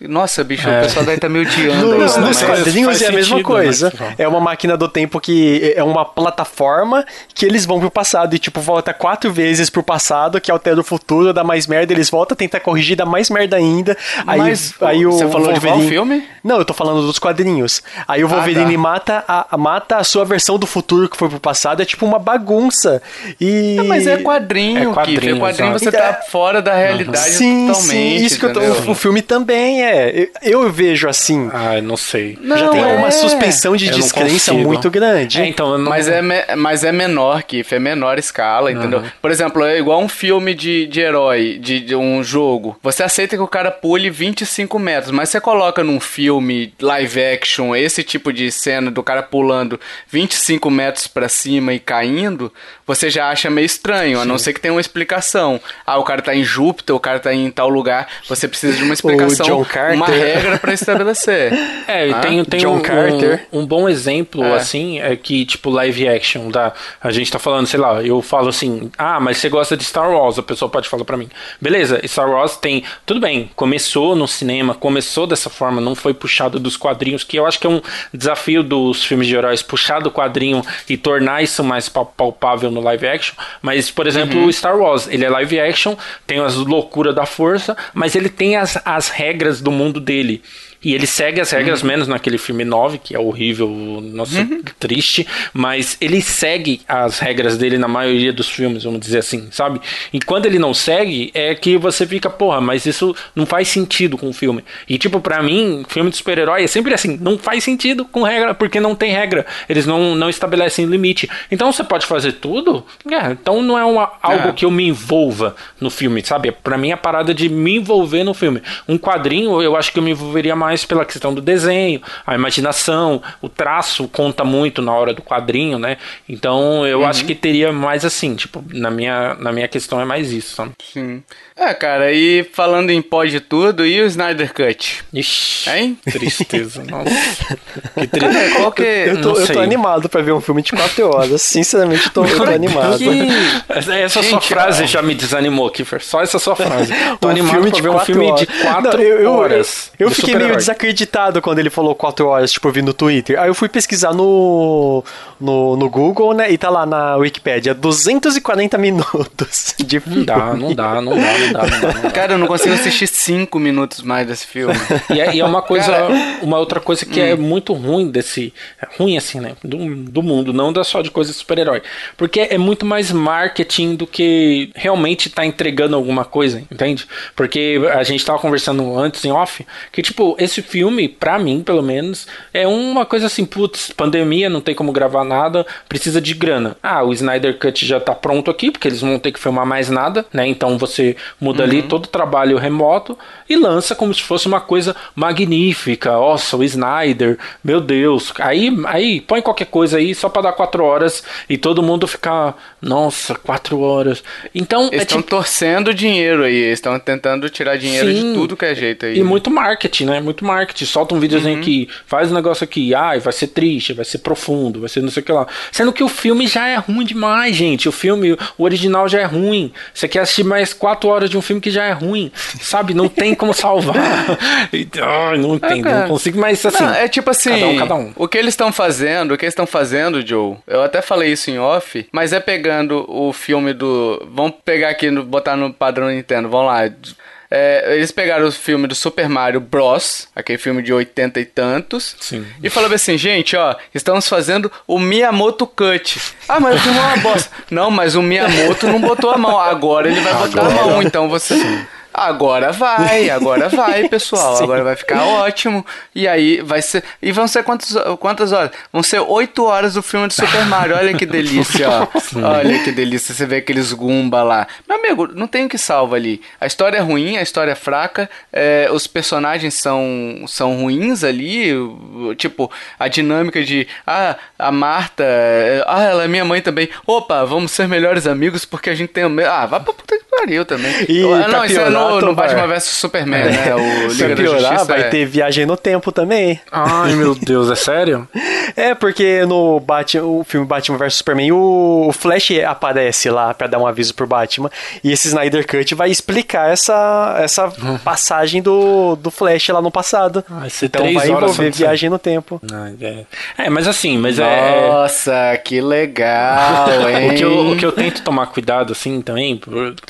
Nossa, bicho, o pessoal daí tá me odiando. Nos, né? nos quadrinhos é a mesma sentido, coisa. né? É uma máquina do tempo que é uma plataforma que eles vão pro passado e, tipo, volta quatro vezes pro passado, que altera o futuro, dá mais merda, eles voltam a tentar corrigir, dá mais merda ainda. Aí, Mas, aí o você falou de Wolverine... filme? Não, eu tô falando dos quadrinhos. Aí o Wolverine tá. mata, a, mata a sua versão do futuro que foi pro passado, é tipo uma bagunça. E... Não, mas é quadrinho, É quadrinho, Kiff. É quadrinho, você tá fora da realidade Sim, totalmente. sim, isso que eu tô, entendeu? o, o filme também é. Eu, eu vejo assim. Ah, não sei. Não, já tem é. uma suspensão de Eu descrença muito grande. É, então, não... Mas é, me- mas é menor, Kiff, é menor escala, entendeu? Por exemplo, é igual um filme de, de herói, de, de um jogo. Você aceita que o cara pule 25 metros, mas você coloca num filme live action esse tipo de cena do cara pulando 25 metros pra cima e caindo, você já acha meio estranho, a não ser que tenha uma explicação. Ah, o cara tá em Júpiter, o cara tá em tal lugar, você precisa de uma explicação, John Carter. uma regra pra estabelecer. (laughs) É, Ah, tem, tem John um, Carter. um, um bom exemplo, É. assim, é que, tipo, live action, da, a gente tá falando, sei lá, eu falo assim, ah, mas você gosta de Star Wars, a pessoa pode falar pra mim. Beleza, Star Wars tem, tudo bem, começou no cinema, começou dessa forma, não foi puxado dos quadrinhos, que eu acho que é um desafio dos filmes de heróis, puxar do quadrinho e tornar isso mais pal- palpável no live action, mas, por exemplo, Uhum. o Star Wars, ele é live action, tem as loucuras da força, mas ele tem as, as regras do mundo dele. E ele segue as regras, Uhum. menos naquele filme 9, que é horrível, nossa, triste, mas ele segue as regras dele na maioria dos filmes, vamos dizer assim, sabe? E quando ele não segue, é que você fica, porra, mas isso não faz sentido com o filme. E tipo, pra mim, filme de super-herói é sempre assim, não faz sentido com regra, porque não tem regra. Eles não, não estabelecem limite. Então você pode fazer tudo? É, então não é uma, algo É. que eu me envolva no filme, sabe? Pra mim a parada de me envolver no filme. Um quadrinho, eu acho que eu me envolveria mais pela questão do desenho, a imaginação, o traço conta muito na hora do quadrinho, né? Então eu acho que teria mais assim, tipo, na minha, na minha questão é mais isso, sabe? Sim. É, cara, e falando em pó de tudo, e o Snyder Cut? Ixi, Hein? tristeza, (laughs) nossa. Que Cara, tristeza. qual que... Eu tô, eu tô animado pra ver um filme de 4 horas. Sinceramente, eu tô, eu tô animado. Essa, essa sua Gente, frase ó. já me desanimou, Kiffer. Só essa sua frase. (laughs) Tô Um animado filme pra de ver um quatro filme de horas. 4 Não, eu, eu- horas. Eu, de fiquei meio. Desacreditado quando ele falou 4 horas, tipo, eu vi no Twitter. Aí eu fui pesquisar no, no, no Google, né? E tá lá na Wikipédia, 240 minutos de filme. Não dá, não dá, não dá, não dá, não dá. Não dá. Cara, eu não consigo assistir cinco minutos mais desse filme. E é, e é uma coisa, Cara, uma outra coisa que é muito ruim desse, é ruim assim, né, do, do mundo, não da só de coisa de super-herói, porque é muito mais marketing do que realmente tá entregando alguma coisa, entende? Porque a gente tava conversando antes em off, que tipo, esse filme, pra mim, pelo menos, é uma coisa assim, putz, pandemia, não tem como gravar nada, precisa de grana. Ah, o Snyder Cut já tá pronto aqui, porque eles vão ter que filmar mais nada, né? Então você muda ali todo o trabalho remoto e lança como se fosse uma coisa magnífica. Nossa, o Snyder, meu Deus. Aí, aí põe qualquer coisa aí só pra dar quatro horas e todo mundo ficar, nossa, quatro horas. Então Eles é estão tipo. torcendo dinheiro aí, eles estão tentando tirar dinheiro Sim. de tudo que é jeito aí. E muito marketing, né? Muito marketing. Solta um videozinho aqui, faz um negócio aqui, ai, vai ser triste, vai ser profundo, vai ser não sei o que lá. Sendo que o filme já é ruim demais, gente. O filme, o original já é ruim. Você quer assistir mais quatro horas de um filme que já é ruim, sabe? Não tem como (laughs) salvar. E, ai, não tem, não consigo, mas assim. Não, é tipo assim, Cada um, cada um. o que eles estão fazendo, o que eles estão fazendo, Joe, eu até falei isso em off, mas é pegando o filme do. Vamos pegar aqui, botar no padrão Nintendo, vamos lá. É, eles pegaram o filme do Super Mario Bros, aquele filme de 80 e tantos, Sim. e falaram assim, gente, ó, estamos fazendo o Miyamoto Cut. Ah, mas o filme é uma bosta. Não, mas o Miyamoto não botou a mão, agora ele vai botar a mão, então você... Agora vai, (laughs) agora vai, pessoal. Agora vai ficar ótimo. E aí vai ser. E vão ser quantas, quantas horas? Vão ser oito horas do filme de Super Mario. Olha que delícia, (laughs) ó. Olha que delícia. Você vê aqueles Goomba lá. Meu amigo, não tem o que salva ali. A história é ruim, a história é fraca. é, os personagens são, são ruins ali. Tipo, a dinâmica de. Ah, a Marta. Ah, ela é minha mãe também. Opa, vamos ser melhores amigos porque a gente tem o mesmo. Ah, vai pra puta que pariu. também. E pra não, isso é piorar, no, no. Batman vs Superman, né? O Se Liga da piorar, Justiça. vai é- ter viagem no tempo também. Ai, meu (laughs) Deus, é sério? É, porque no Batman, o filme Batman vs Superman, o Flash aparece lá pra dar um aviso pro Batman. E esse Snyder Cut vai explicar essa, essa passagem do, do Flash lá no passado. Ser então três vai horas envolver viagem no tempo. Ai, é. É, mas assim, mas é. Nossa, que legal, hein? (laughs) O que, eu, o que eu tento tomar cuidado, assim, também,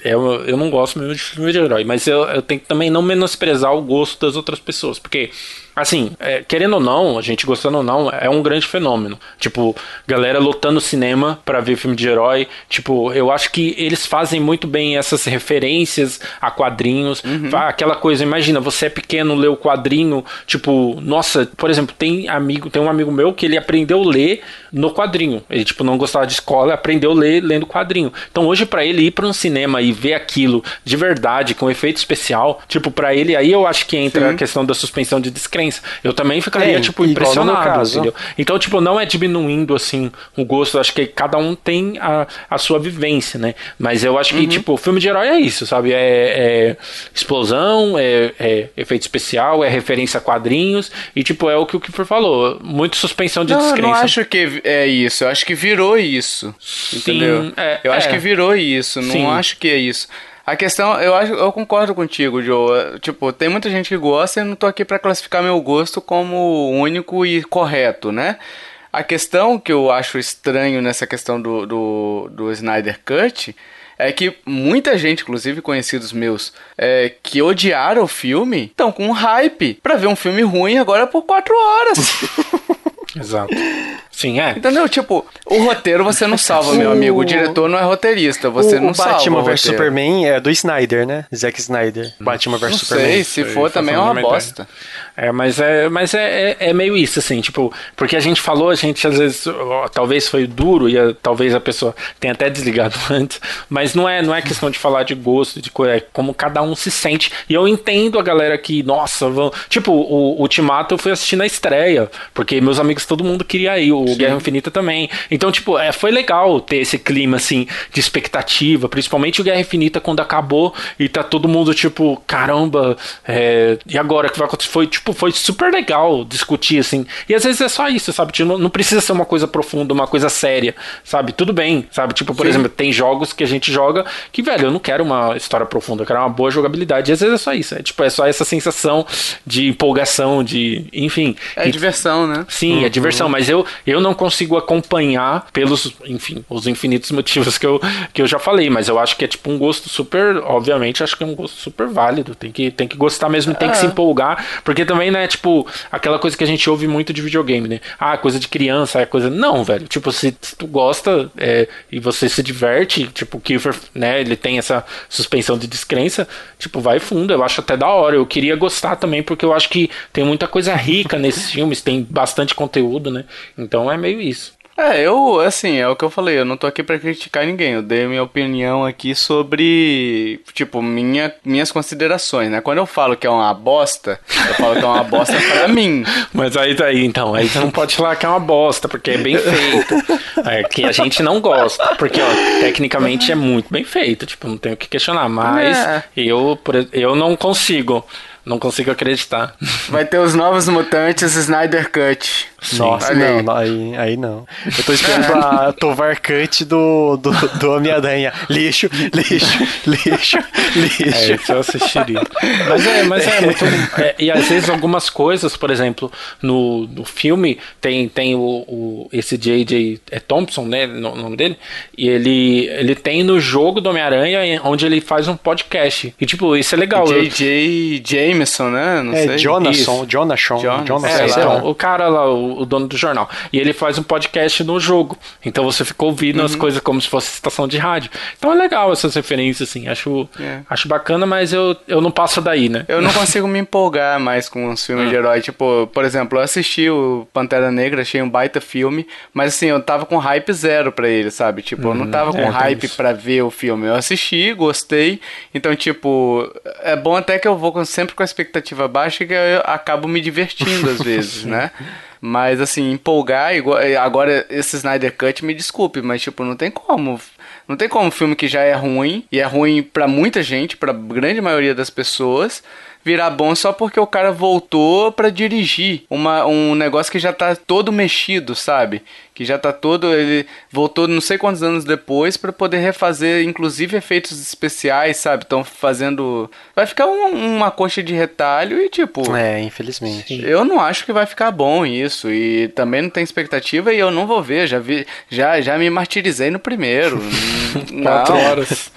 eu, eu não gosto mesmo de filme de herói, mas eu, eu tento também não menosprezar o gosto das outras pessoas, porque, assim, é, querendo ou não, a gente gostando ou não, é um grande fenômeno. Tipo, galera lotando cinema pra ver filme de herói, tipo, eu acho que eles fazem muito bem essas referências a quadrinhos, Fa- aquela coisa, imagina, você é pequeno, lê o quadrinho, tipo, nossa, por exemplo, tem amigo, tem um amigo meu que ele aprendeu a ler no quadrinho. Ele, tipo, não gostava de escola, aprendeu a ler lendo quadrinho. Então, hoje, pra ele ir pra um cinema e ver aquilo de verdade, com efeito especial, tipo, pra ele, aí eu acho que entra a questão da suspensão de descrença. Eu também ficaria, É, tipo, impressionado, entendeu? Então, tipo, não é diminuindo, assim, o gosto. Eu acho que cada um tem a, a sua vivência, né? Mas eu acho que, tipo, filme de herói é isso, sabe? É, é explosão, é, é efeito especial, é referência a quadrinhos. E, tipo, é o que o Kiefer falou. Muito suspensão de Não, eu descrença. não acho que é isso. Eu acho que virou isso. Entendeu? é, eu acho é. que virou isso. Não Sim. acho que é isso. A questão, eu acho, eu concordo contigo, Joe. Tipo, tem muita gente que gosta e não tô aqui pra classificar meu gosto como único e correto, né? A questão que eu acho estranho nessa questão do, do, do Snyder Cut é que muita gente, inclusive conhecidos meus, é, que odiaram o filme, estão com hype pra ver um filme ruim agora por quatro horas. (laughs) Exato. Sim, é. Entendeu? Tipo, o roteiro você não salva, meu amigo. O diretor não é roteirista, você o, não o salva. Batman o vs. Superman é do Snyder, né? Zack Snyder. Batman vs Não Superman. sei, se for também é uma bosta. É, mas é, mas é, é, é meio isso, assim, tipo, porque a gente falou, a gente às vezes, ó, talvez foi duro e a- talvez a pessoa tenha até desligado (laughs) antes, mas não é, não é questão de falar de gosto, de coisa, é como cada um se sente. E eu entendo a galera que, nossa, vão. Tipo, o, o Ultimato eu fui assistir na estreia, porque meus amigos, todo mundo queria ir, o Guerra Infinita também. Então, tipo, é, foi legal ter esse clima, assim, de expectativa, principalmente o Guerra Infinita quando acabou e tá todo mundo, tipo, caramba, é, e agora o que vai acontecer? Foi, tipo, foi super legal discutir, assim. E às vezes é só isso, sabe? Tipo, não, não precisa ser uma coisa profunda, uma coisa séria, sabe? Tudo bem, sabe? Tipo, por Sim. exemplo, tem jogos que a gente joga que, velho, eu não quero uma história profunda, eu quero uma boa jogabilidade. E às vezes é só isso, é tipo, é só essa sensação de empolgação, de, enfim. É E- diversão, né? Sim, é diversão, mas eu, eu não consigo acompanhar pelos, enfim, os infinitos (laughs) motivos que eu, que eu já falei, mas eu acho que é tipo um gosto super, obviamente, acho que é um gosto super válido, tem que, tem que gostar mesmo, tem que se empolgar, porque também, né, tipo, aquela coisa que a gente ouve muito de videogame, né, ah, coisa de criança, é coisa, não, velho, tipo, se, se tu gosta é, e você se diverte, tipo, o Kiefer, né, ele tem essa suspensão de descrença, tipo, vai fundo, eu acho até da hora, eu queria gostar também, porque eu acho que tem muita coisa rica (laughs) nesses filmes, tem bastante conteúdo, né, então é meio isso. É, eu, assim, é o que eu falei, eu não tô aqui pra criticar ninguém, eu dei minha opinião aqui sobre, tipo, minha, minhas considerações, né? Quando eu falo que é uma bosta, eu falo que é uma bosta pra (laughs) mim. Mas aí daí, então, aí você não pode falar que é uma bosta, porque é bem feito. É que a gente não gosta, porque ó, tecnicamente é muito bem feito, tipo, não tenho o que questionar, mas É. eu, eu não consigo, não consigo acreditar. Vai ter os novos mutantes Snyder Cut. Nossa, não, aí. não, aí, aí não. Eu tô esperando a (laughs) Tovar Cut do, do, do Homem-Aranha. Lixo, lixo, lixo, É, lixo. isso eu assistiria. Mas é, mas é muito. (laughs) é, e às vezes algumas coisas, por exemplo, no, no filme tem, tem o, o- esse J.J. é Thompson, né? no- O nome dele. E ele, ele tem no jogo do Homem-Aranha, onde ele faz um podcast. E tipo, isso é legal. J.J. Jameson, né? Não É sei. Jonathan. Jonathan, Jonathan, É, então, o cara lá, o, o dono do jornal. E ele faz um podcast no jogo. Então você fica ouvindo Uhum. as coisas como se fosse estação de rádio. Então é legal essas referências, assim. Acho, É. acho bacana, mas eu, eu não passo daí, né? Eu não (laughs) consigo me empolgar mais com os filmes de herói. Tipo, por exemplo, eu assisti o Pantera Negra, achei um baita filme, mas assim, eu tava com hype zero pra ele, sabe? Tipo, eu não tava com é, hype isso. pra ver o filme. Eu assisti, gostei. Então, tipo, é bom até que eu vou sempre com a expectativa baixa que eu acabo me divertindo às (laughs) vezes, né? Mas assim, empolgar, igual, agora esse Snyder Cut, me desculpe, mas tipo, não tem como. Não tem como um filme que já é ruim, e é ruim pra muita gente, pra grande maioria das pessoas, virar bom só porque o cara voltou para dirigir uma, um negócio que já tá todo mexido, sabe? Que já tá todo. Ele voltou não sei quantos anos depois para poder refazer, inclusive, efeitos especiais, sabe? Estão fazendo. Vai ficar um, uma coxa de retalho e tipo. É, infelizmente. Eu não acho que vai ficar bom isso. E também não tem expectativa e eu não vou ver. Já vi. Já, já me martirizei no primeiro. (laughs) Quatro horas.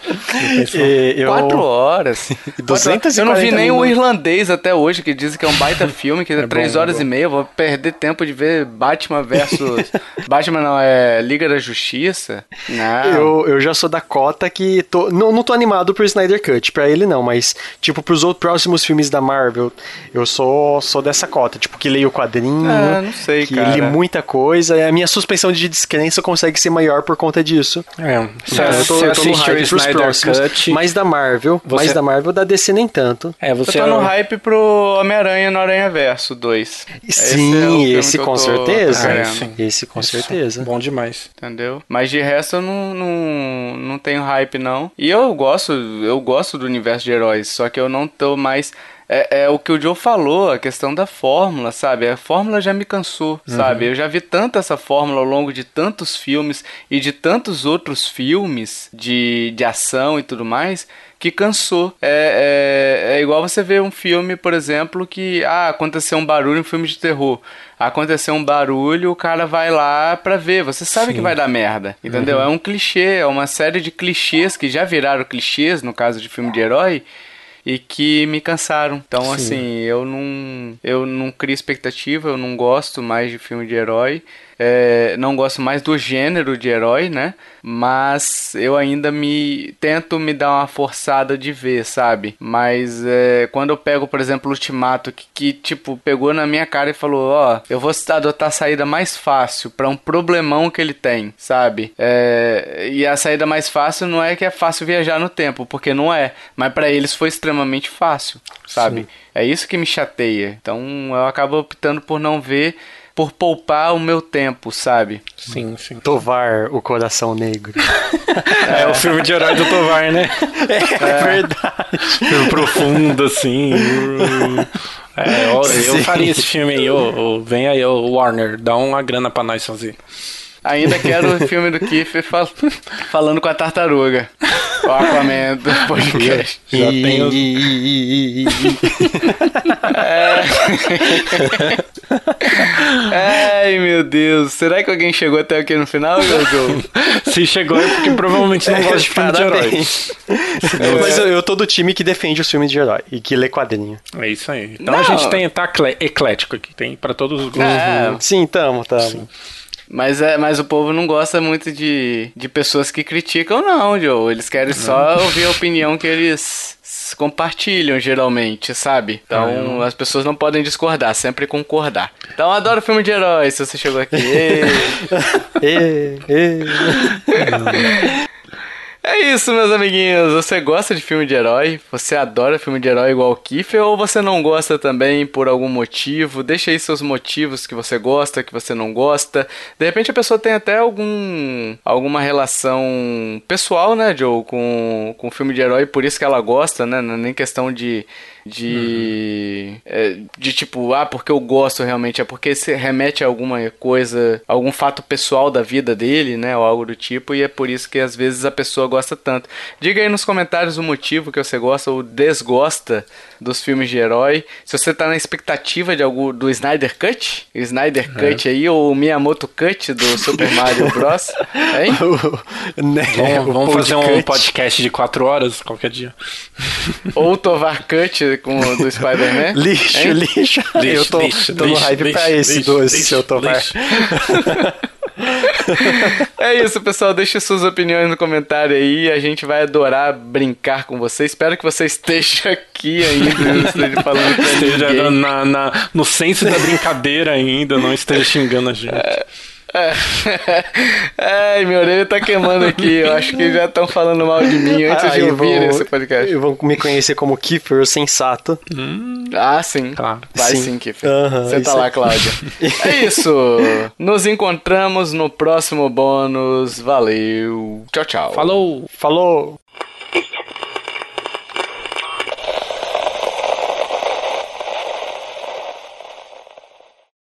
Quatro horas. (laughs) 240 eu não vi nem o. irlandês até hoje, que dizem que é um baita (laughs) filme, que é, três bom, horas bom. e meia. Eu vou perder tempo de ver Batman versus. (laughs) Batman não, é Liga da Justiça. Não. Eu, eu já sou da cota que tô, não, não tô animado pro Snyder Cut, pra ele não, mas tipo pros outros próximos filmes da Marvel, eu sou sou dessa cota, tipo que leio o quadrinho, Ah, não sei, que cara. li muita coisa, e a minha suspensão de descrença consegue ser maior por conta disso. É, você, eu tô, você eu tô no hype pros próximos, Cut. mais da Marvel, Você- mais da Marvel, da DC nem tanto. É, você no hype pro Homem-Aranha no Aranha Verso 2. Sim, esse, com certeza, Ah, sim. esse com certeza. Bom demais. Entendeu? Mas de resto eu não, não, não tenho hype, não. E eu gosto, eu gosto do universo de heróis, só que eu não tô mais. É, é o que o Joe falou, a questão da fórmula, sabe? A fórmula já me cansou, sabe? Eu já vi tanto essa fórmula ao longo de tantos filmes e de tantos outros filmes de, de ação e tudo mais que cansou. É, é, é igual você ver um filme, por exemplo, que ah, aconteceu um barulho em um filme de terror. Aconteceu um barulho, o cara vai lá pra ver. Você sabe que vai dar merda, entendeu? É um clichê, é uma série de clichês que já viraram clichês, no caso de filme de herói, e que me cansaram. Então, assim, eu não, eu não crio expectativa, eu não gosto mais de filme de herói. É, não gosto mais do gênero de herói, né? Mas eu ainda me tento me dar uma forçada de ver, sabe? Mas é, quando eu pego, por exemplo, o Ultimato, que, que, tipo pegou na minha cara e falou: Ó, eu vou adotar a saída mais fácil pra um problemão que ele tem, sabe? É, e a saída mais fácil não é que é fácil viajar no tempo, porque não é. Mas pra eles foi extremamente fácil, sabe? É isso que me chateia. Então eu acabo optando por não ver por poupar o meu tempo, sabe? Sim, sim. Tovar o coração negro. (laughs) É, o filme de herói do Tovar, né? (laughs) É verdade. Filme profundo, assim. É, eu, eu faria esse filme aí. ô, ô, vem aí, ô, Warner, dá uma grana pra nós fazer. Ainda quero o filme do Kiefer fal- (laughs) falando com a tartaruga. O Aquaman do podcast. Já E- e- (laughs) Ai, meu Deus. Será que alguém chegou até aqui no final, Jojo? (laughs) Se chegou é porque provavelmente não gosta de filme de herói. Parabéns. Mas eu, eu tô do time que defende os filmes de herói e que lê quadrinho. É isso aí. Então Não. a gente tem, tá eclético aqui, tem pra todos os gostos. É, Sim, tamo, tamo. Mas, é, mas o povo não gosta muito de, de pessoas que criticam, não, Joe. Eles querem só ouvir a opinião que eles compartilham, geralmente, sabe? Então as pessoas não podem discordar, sempre concordar. Então eu adoro filme de herói, se você chegou aqui. Ê. Ê, ê. É isso, meus amiguinhos. Você gosta de filme de herói? Você adora filme de herói igual o Kiefer? Ou você não gosta também por algum motivo? Deixa aí seus motivos que você gosta, que você não gosta. De repente a pessoa tem até algum alguma relação pessoal, né, Joe, com, com filme de herói, por isso que ela gosta, né? Não é nem questão de. De, é, de tipo, ah, porque eu gosto realmente, é porque se remete a alguma coisa, algum fato pessoal da vida dele, né, ou algo do tipo, e é por isso que às vezes a pessoa gosta tanto. Diga aí nos comentários o motivo que você gosta ou desgosta dos filmes de herói. Se você tá na expectativa de algum do Snyder Cut, o Snyder Cut aí, ou o Miyamoto Cut do Super Mario Bros. (laughs) Hein? O- né, Vamos, vamos fazer um podcast. de quatro horas qualquer dia. Ou o Tovar Cut com do Spider-Man. (laughs) Lixo, Hein? lixo. Eu tô, lixo, tô no lixo, hype pra lixo, esse lixo, do lixo, seu Tomar. (laughs) (laughs) É isso, pessoal. Deixe suas opiniões no comentário aí. A gente vai adorar brincar com você. Espero que você esteja aqui ainda, esteja falando Esteja na, na- no senso da brincadeira ainda, não esteja xingando a gente. Ai, minha orelha tá queimando aqui. Eu acho que já estão falando mal de mim antes de Aí ouvir vão- esse podcast. Vão me conhecer como Kiefer, o sensato. Ah, sim. Claro. Vai sim, Sim. Kiffer. Aham, Você tá lá, aí. Cláudia. (laughs) é isso. Nos encontramos no próximo bônus. Valeu. Tchau, tchau. Falou! Falou!